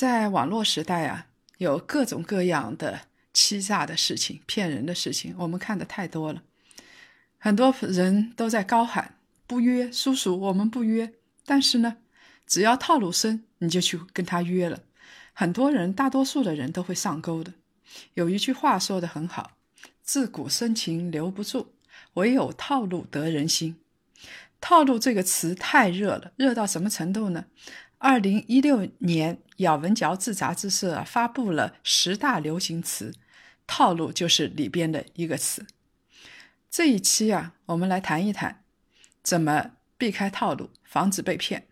在网络时代啊。有各种各样的欺诈的事情、骗人的事情，我们看的太多了。很多人都在高喊“不约叔叔，我们不约”，但是呢，只要套路深，你就去跟他约了。很多人，大多数的人都会上钩的。有一句话说的很好：“自古深情留不住，唯有套路得人心。”套路这个词太热了，热到什么程度呢？二零一六年，《咬文嚼字》杂志社发布了十大流行词，套路就是里边的一个词。这一期啊，我们来谈一谈怎么避开套路，防止被骗。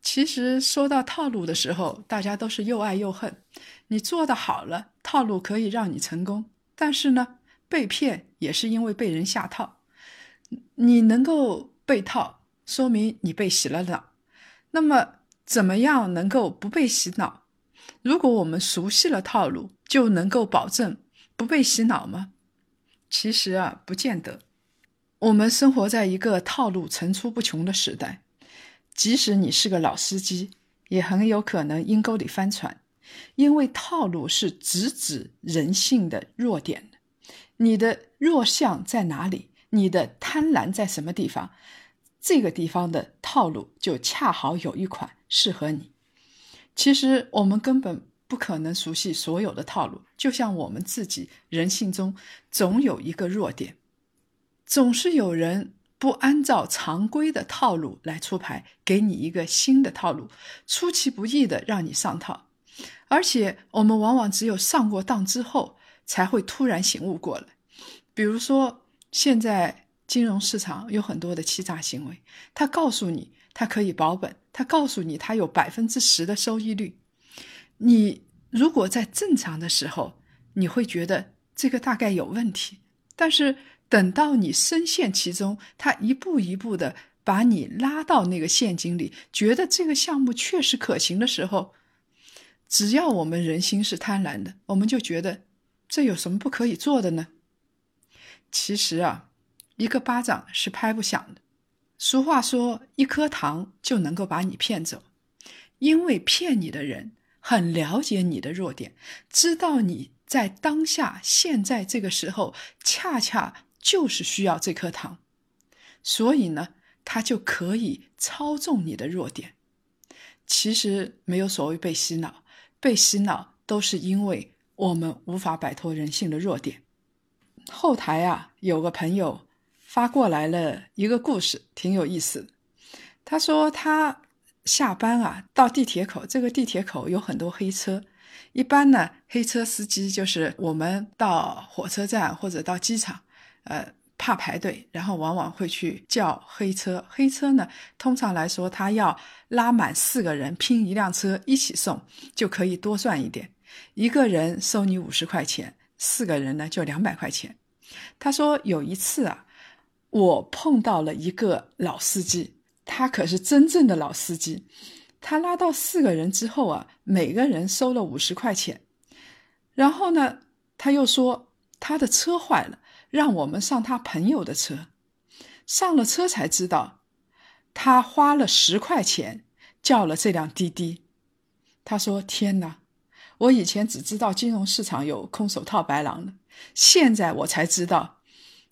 其实说到套路的时候，大家都是又爱又恨。你做的好了，套路可以让你成功；但是呢，被骗也是因为被人下套。你能够被套，说明你被洗了脑。那么，怎么样能够不被洗脑？如果我们熟悉了套路，就能够保证不被洗脑吗？其实啊，不见得。我们生活在一个套路层出不穷的时代，即使你是个老司机，也很有可能阴沟里翻船，因为套路是直指人性的弱点。你的弱项在哪里？你的贪婪在什么地方？这个地方的套路就恰好有一款适合你。其实我们根本不可能熟悉所有的套路，就像我们自己人性中总有一个弱点，总是有人不按照常规的套路来出牌，给你一个新的套路，出其不意的让你上套。而且我们往往只有上过当之后，才会突然醒悟过来。比如说现在。金融市场有很多的欺诈行为，他告诉你他可以保本，他告诉你他有百分之十的收益率。你如果在正常的时候，你会觉得这个大概有问题，但是等到你深陷其中，他一步一步的把你拉到那个陷阱里，觉得这个项目确实可行的时候，只要我们人心是贪婪的，我们就觉得这有什么不可以做的呢？其实啊。一个巴掌是拍不响的。俗话说：“一颗糖就能够把你骗走。”因为骗你的人很了解你的弱点，知道你在当下现在这个时候恰恰就是需要这颗糖，所以呢，他就可以操纵你的弱点。其实没有所谓被洗脑，被洗脑都是因为我们无法摆脱人性的弱点。后台啊，有个朋友。发过来了一个故事，挺有意思。他说他下班啊，到地铁口，这个地铁口有很多黑车。一般呢，黑车司机就是我们到火车站或者到机场，呃，怕排队，然后往往会去叫黑车。黑车呢，通常来说，他要拉满四个人拼一辆车一起送，就可以多赚一点。一个人收你五十块钱，四个人呢就两百块钱。他说有一次啊。我碰到了一个老司机，他可是真正的老司机。他拉到四个人之后啊，每个人收了五十块钱。然后呢，他又说他的车坏了，让我们上他朋友的车。上了车才知道，他花了十块钱叫了这辆滴滴。他说：“天哪，我以前只知道金融市场有空手套白狼的，现在我才知道。”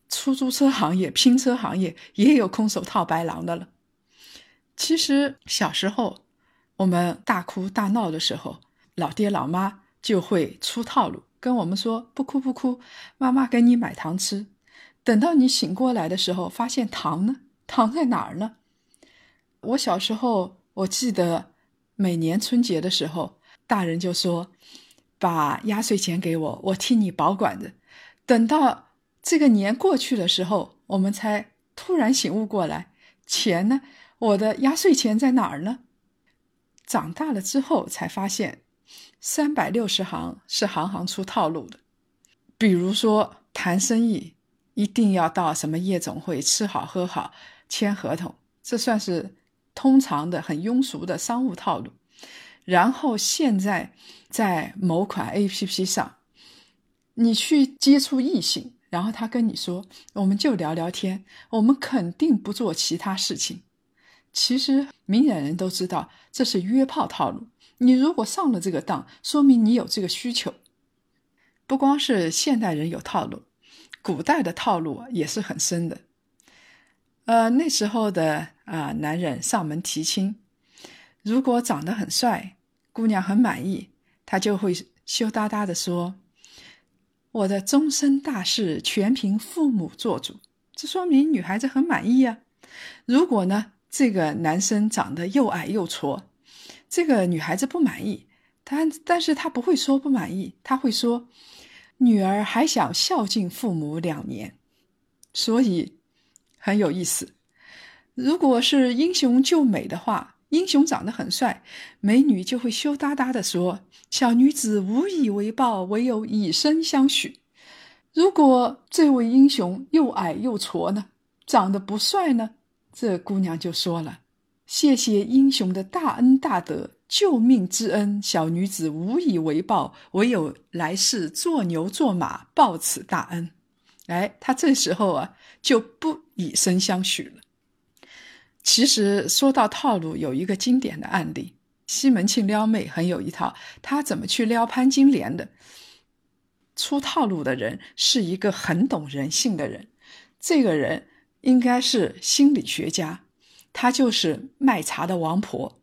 出租车行业、拼车行业也有空手套白狼的了。其实小时候我们大哭大闹的时候，老爹老妈就会出套路，跟我们说：“不哭不哭，妈妈给你买糖吃。”等到你醒过来的时候，发现糖呢？糖在哪儿呢？我小时候我记得，每年春节的时候，大人就说：“把压岁钱给我，我替你保管着。”等到。这个年过去的时候，我们才突然醒悟过来，钱呢？我的压岁钱在哪儿呢？长大了之后才发现，三百六十行是行行出套路的。比如说谈生意，一定要到什么夜总会吃好喝好，签合同，这算是通常的很庸俗的商务套路。然后现在在某款 A P P 上，你去接触异性，然后他跟你说，我们就聊聊天，我们肯定不做其他事情。其实明眼人都知道这是约炮套路。你如果上了这个当，说明你有这个需求。不光是现代人有套路，古代的套路也是很深的。呃，那时候的啊男人上门提亲，如果长得很帅，姑娘很满意，他就会羞答答的说：“我的终身大事全凭父母做主。”这说明女孩子很满意呀。如果呢？这个男生长得又矮又矬，这个女孩子不满意，但但是她不会说不满意，她会说，女儿还想孝敬父母两年，所以很有意思。如果是英雄救美的话，英雄长得很帅，美女就会羞答答的说，小女子无以为报，唯有以身相许。如果这位英雄又矮又矬呢，长得不帅呢？这姑娘就说了：“谢谢英雄的大恩大德，救命之恩，小女子无以为报，唯有来世做牛做马报此大恩。”哎，她这时候啊就不以身相许了。其实说到套路，有一个经典的案例：西门庆撩妹很有一套，他怎么去撩潘金莲的？出套路的人是一个很懂人性的人，这个人。应该是心理学家，他就是卖茶的王婆。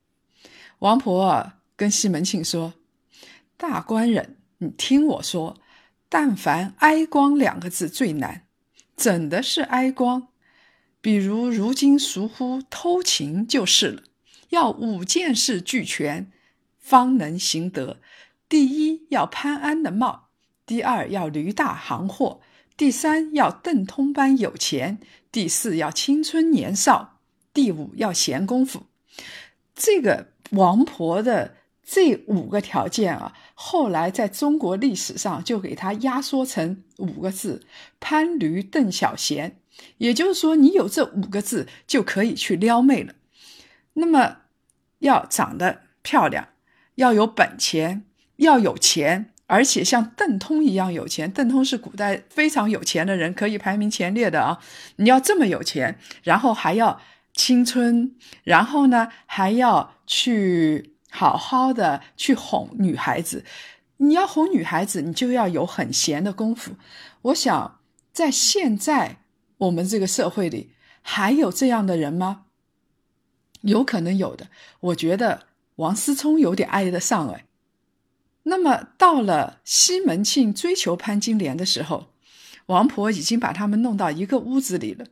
王婆跟西门庆说：“大官人，你听我说，但凡哀光两个字最难，怎的是哀光？比如如今俗呼偷情就是了，要五件事俱全，方能行得。第一要潘安的貌，第二要驴大行货。”第三要邓通般有钱，第四要青春年少，第五要闲工夫。这个王婆的这五个条件啊，后来在中国历史上就给它压缩成五个字：潘驴邓小闲。也就是说，你有这五个字就可以去撩妹了。那么，要长得漂亮，要有本钱，要有钱。而且像邓通一样有钱，邓通是古代非常有钱的人，可以排名前列的啊！你要这么有钱，然后还要青春，然后呢还要去好好的去哄女孩子。你要哄女孩子，你就要有很闲的功夫。我想，在现在我们这个社会里，还有这样的人吗？有可能有的。我觉得王思聪有点挨得上哎。那么到了西门庆追求潘金莲的时候，王婆已经把他们弄到一个屋子里了。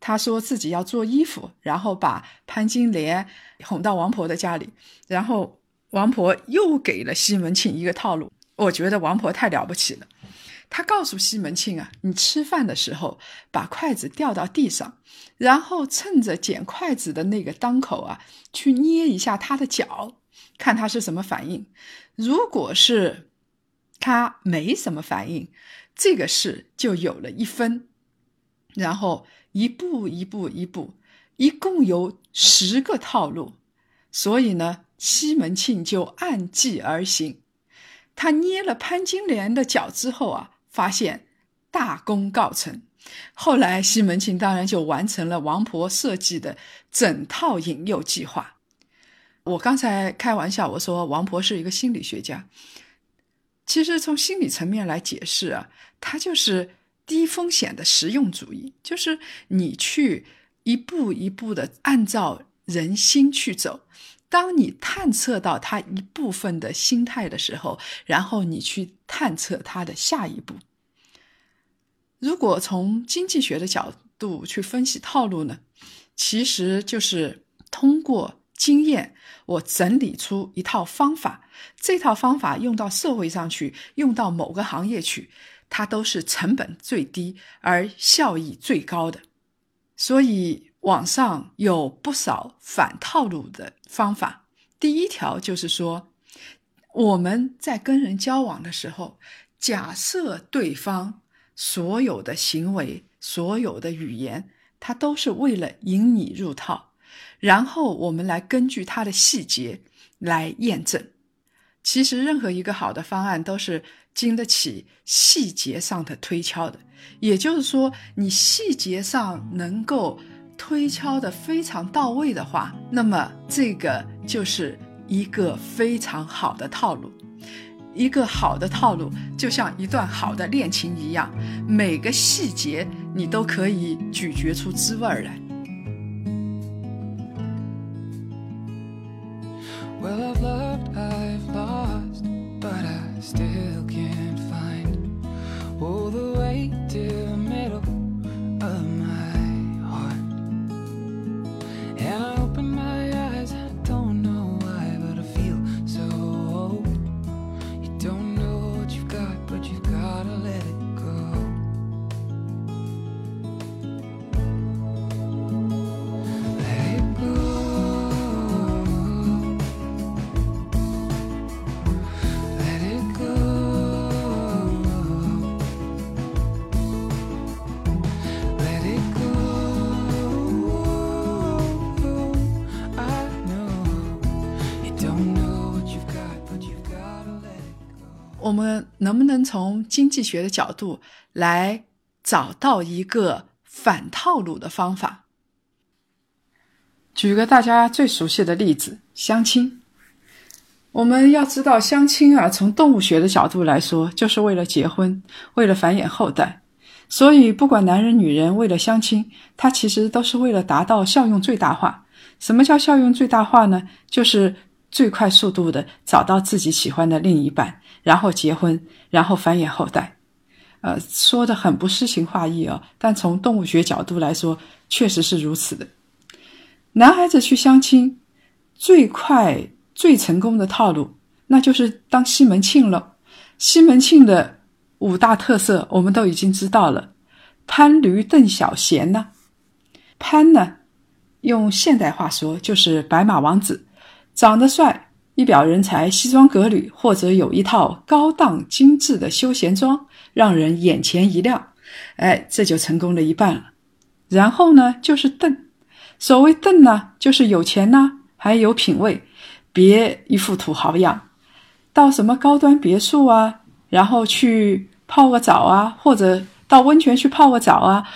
他说自己要做衣服，然后把潘金莲哄到王婆的家里，然后王婆又给了西门庆一个套路。我觉得王婆太了不起了，他告诉西门庆啊，你吃饭的时候把筷子掉到地上，然后趁着捡筷子的那个当口啊，去捏一下他的脚。看他是什么反应，如果是他没什么反应，这个事就有了一分。然后一步一步一步，一共有十个套路，所以呢，西门庆就按计而行。他捏了潘金莲的脚之后啊，发现大功告成。后来西门庆当然就完成了王婆设计的整套引诱计划。我刚才开玩笑，我说王婆是一个心理学家。其实从心理层面来解释啊，它就是低风险的实用主义，就是你去一步一步的按照人心去走。当你探测到他一部分的心态的时候，然后你去探测他的下一步。如果从经济学的角度去分析套路呢，其实就是通过。经验，我整理出一套方法，这套方法用到社会上去，用到某个行业去，它都是成本最低而效益最高的。所以网上有不少反套路的方法。第一条就是说，我们在跟人交往的时候，假设对方所有的行为、所有的语言，他都是为了引你入套，然后我们来根据他的细节来验证。其实，任何一个好的方案都是经得起细节上的推敲的。也就是说，你细节上能够推敲的非常到位的话，那么这个就是一个非常好的套路。一个好的套路就像一段好的恋情一样，每个细节你都可以咀嚼出滋味来。我们能不能从经济学的角度来找到一个反套路的方法？举个大家最熟悉的例子，相亲。我们要知道，相亲啊，从动物学的角度来说，就是为了结婚，为了繁衍后代。所以，不管男人女人，为了相亲，他其实都是为了达到效用最大化。什么叫效用最大化呢？就是最快速度的找到自己喜欢的另一半。然后结婚，然后繁衍后代，呃，说的很不诗情画意哦，但从动物学角度来说，确实是如此的。男孩子去相亲，最快最成功的套路，那就是当西门庆了。西门庆的五大特色，我们都已经知道了。潘驴邓小闲呢？潘呢，用现代话说就是白马王子，长得帅。一表人才，西装革履，或者有一套高档精致的休闲装，让人眼前一亮。哎，这就成功了一半了。然后呢，就是邓。所谓邓呢，就是有钱呐，还有品位，别一副土豪样。到什么高端别墅啊，然后去泡个澡啊，或者到温泉去泡个澡啊。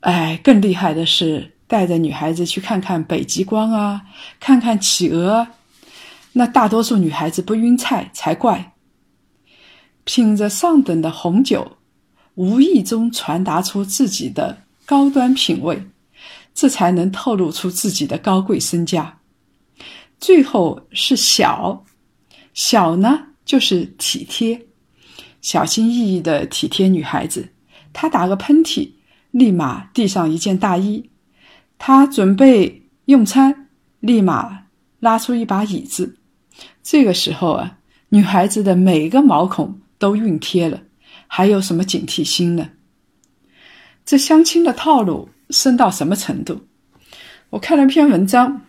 哎，更厉害的是带着女孩子去看看北极光啊，看看企鹅。那大多数女孩子不晕菜才怪。品着上等的红酒，无意中传达出自己的高端品味，这才能透露出自己的高贵身家。最后是小，小呢就是体贴，小心翼翼的体贴女孩子。她打个喷嚏，立马递上一件大衣；她准备用餐，立马拉出一把椅子。这个时候啊，女孩子的每一个毛孔都熨贴了，还有什么警惕心呢？这相亲的套路深到什么程度？我看了篇文章，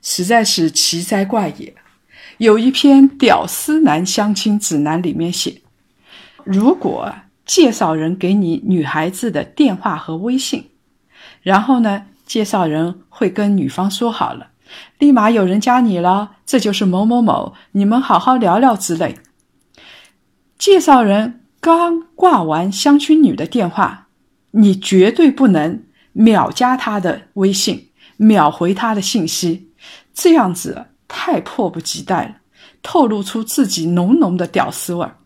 实在是奇哉怪也。有一篇《屌丝男相亲指南》里面写，如果介绍人给你女孩子的电话和微信，然后呢，介绍人会跟女方说好了。立马有人加你了，这就是某某某，你们好好聊聊之类。介绍人刚挂完相亲女的电话，你绝对不能秒加她的微信，秒回她的信息，这样子太迫不及待了，透露出自己浓浓的屌丝味儿。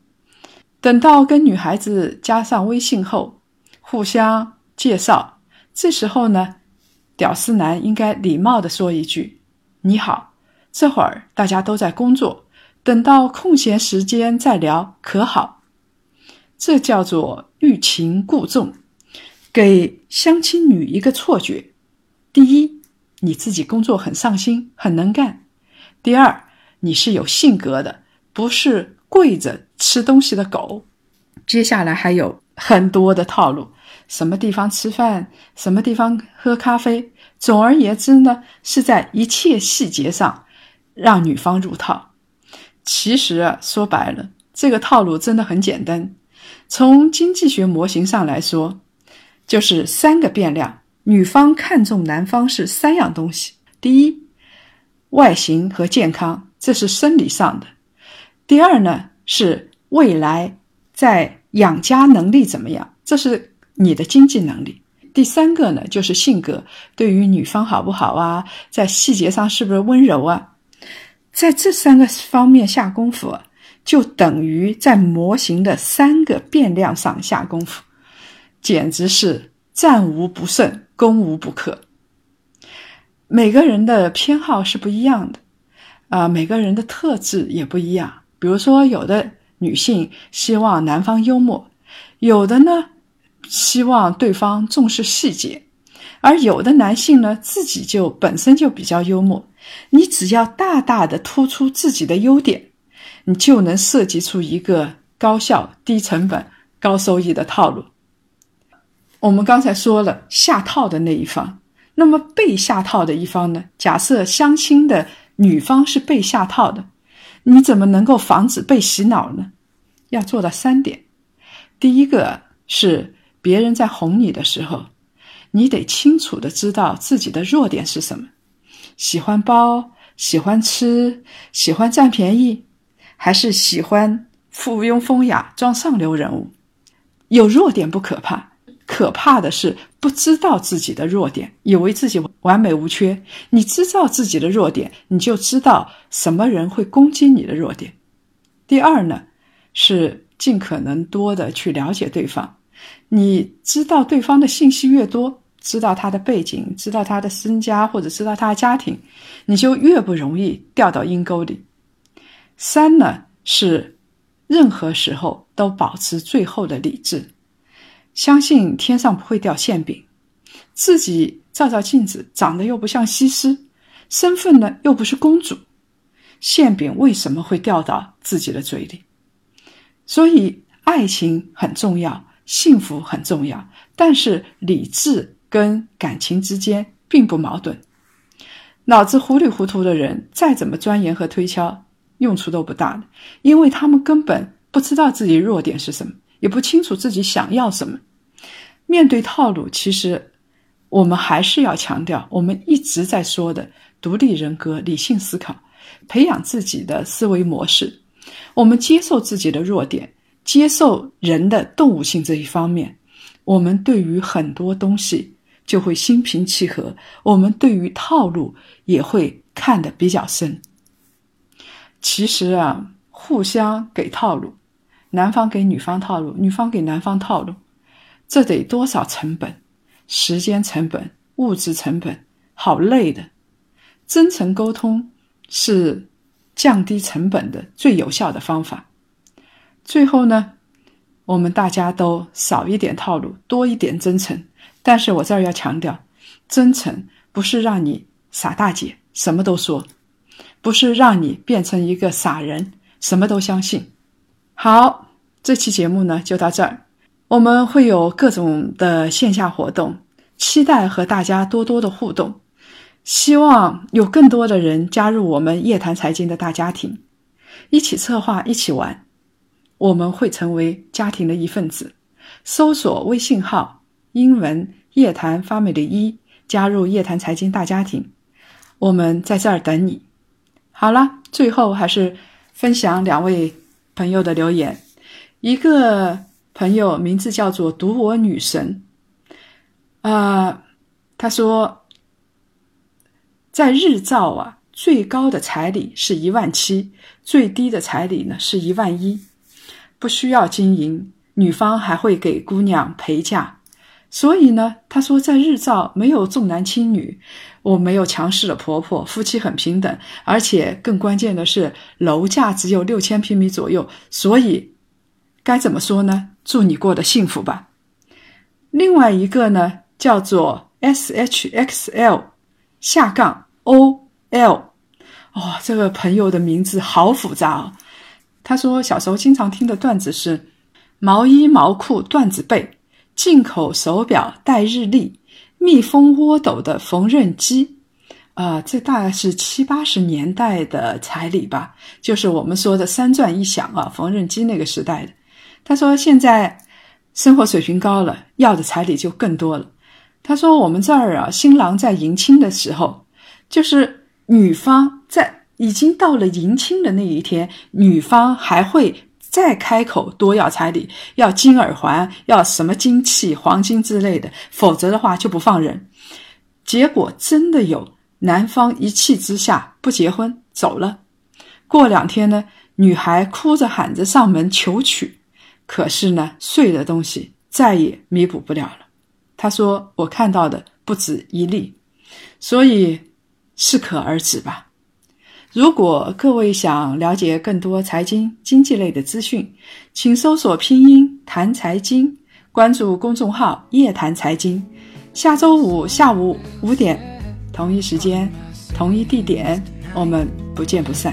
等到跟女孩子加上微信后，互相介绍，这时候呢？屌丝男应该礼貌的说一句：“你好，这会儿大家都在工作，等到空闲时间再聊，可好？”这叫做欲擒故纵，给相亲女一个错觉：第一，你自己工作很上心，很能干；第二，你是有性格的，不是跪着吃东西的狗。接下来还有很多的套路。什么地方吃饭，什么地方喝咖啡，总而言之呢，是在一切细节上让女方入套。其实啊，说白了，这个套路真的很简单。从经济学模型上来说，就是三个变量。女方看重男方是三样东西：第一，外形和健康，这是生理上的；第二呢，是未来在养家能力怎么样，这是你的经济能力；第三个呢，就是性格，对于女方好不好啊，在细节上是不是温柔啊？在这三个方面下功夫，就等于在模型的三个变量上下功夫，简直是战无不胜、攻无不克。每个人的偏好是不一样的，啊，每个人的特质也不一样。比如说，有的女性希望男方幽默，有的呢希望对方重视细节，而有的男性呢自己就本身就比较幽默。你只要大大的突出自己的优点，你就能设计出一个高效、低成本、高收益的套路。我们刚才说了下套的那一方，那么被下套的一方呢？假设相亲的女方是被下套的，你怎么能够防止被洗脑呢？要做到三点：第一个是别人在哄你的时候，你得清楚的知道自己的弱点是什么。喜欢包，喜欢吃，喜欢占便宜，还是喜欢附庸风雅、装上流人物？有弱点不可怕，可怕的是不知道自己的弱点，以为自己完美无缺。你知道自己的弱点，你就知道什么人会攻击你的弱点。第二呢，是尽可能多的去了解对方。你知道对方的信息越多。知道他的背景，知道他的身家，或者知道他的家庭，你就越不容易掉到阴沟里。三呢是任何时候都保持最后的理智，相信天上不会掉馅饼，自己照照镜子，长得又不像西施，身份呢又不是公主，馅饼为什么会掉到自己的嘴里？所以爱情很重要，幸福很重要，但是理智。跟感情之间并不矛盾，脑子糊里糊涂的人再怎么钻研和推敲，用处都不大的，因为他们根本不知道自己弱点是什么，也不清楚自己想要什么。面对套路，其实我们还是要强调我们一直在说的独立人格、理性思考，培养自己的思维模式。我们接受自己的弱点，接受人的动物性这一方面，我们对于很多东西。就会心平气和，我们对于套路也会看得比较深。其实啊，互相给套路，男方给女方套路，女方给男方套路，这得多少成本？时间成本、物质成本，好累的。真诚沟通是降低成本的最有效的方法。最后呢，我们大家都少一点套路，多一点真诚。但是我这儿要强调，真诚不是让你傻大姐什么都说，不是让你变成一个傻人什么都相信。好，这期节目呢就到这儿，我们会有各种的线下活动，期待和大家多多的互动，希望有更多的人加入我们夜谈财经的大家庭，一起策划，一起玩，我们会成为家庭的一份子。搜索微信号。英文夜谈发美的一加入夜谈财经大家庭，我们在这儿等你。好了，最后还是分享两位朋友的留言。一个朋友名字叫做“读我女神”，啊，他说，在日照啊，最高的彩礼是一万七，最低的彩礼呢是一万一，不需要经营，女方还会给姑娘陪嫁。所以呢，他说在日照没有重男轻女，我没有强势的婆婆，夫妻很平等，而且更关键的是楼价只有六千平米左右，所以该怎么说呢？祝你过得幸福吧。另外一个呢，叫做 S H X L 下杠 O L，哦，这个朋友的名字好复杂哦。他说小时候经常听的段子是毛衣毛裤缎子被。进口手表带日历，蜜蜂窝斗的缝纫机，啊，这大概是七八十年代的彩礼吧，就是我们说的三转一响啊，缝纫机那个时代的。他说现在生活水平高了，要的彩礼就更多了。他说我们这儿啊，新郎在迎亲的时候，就是女方在已经到了迎亲的那一天，女方还会再开口多要彩礼，要金耳环，要什么金器、黄金之类的，否则的话就不放人。结果真的有。男方一气之下不结婚走了，过两天呢，女孩哭着喊着上门求娶，可是呢，碎的东西再也弥补不了了。他说：“我看到的不止一例，所以适可而止吧。”如果各位想了解更多财经经济类的资讯，请搜索拼音谈财经，关注公众号夜谈财经。下周五下午五点。同一时间，同一地点，我们不见不散。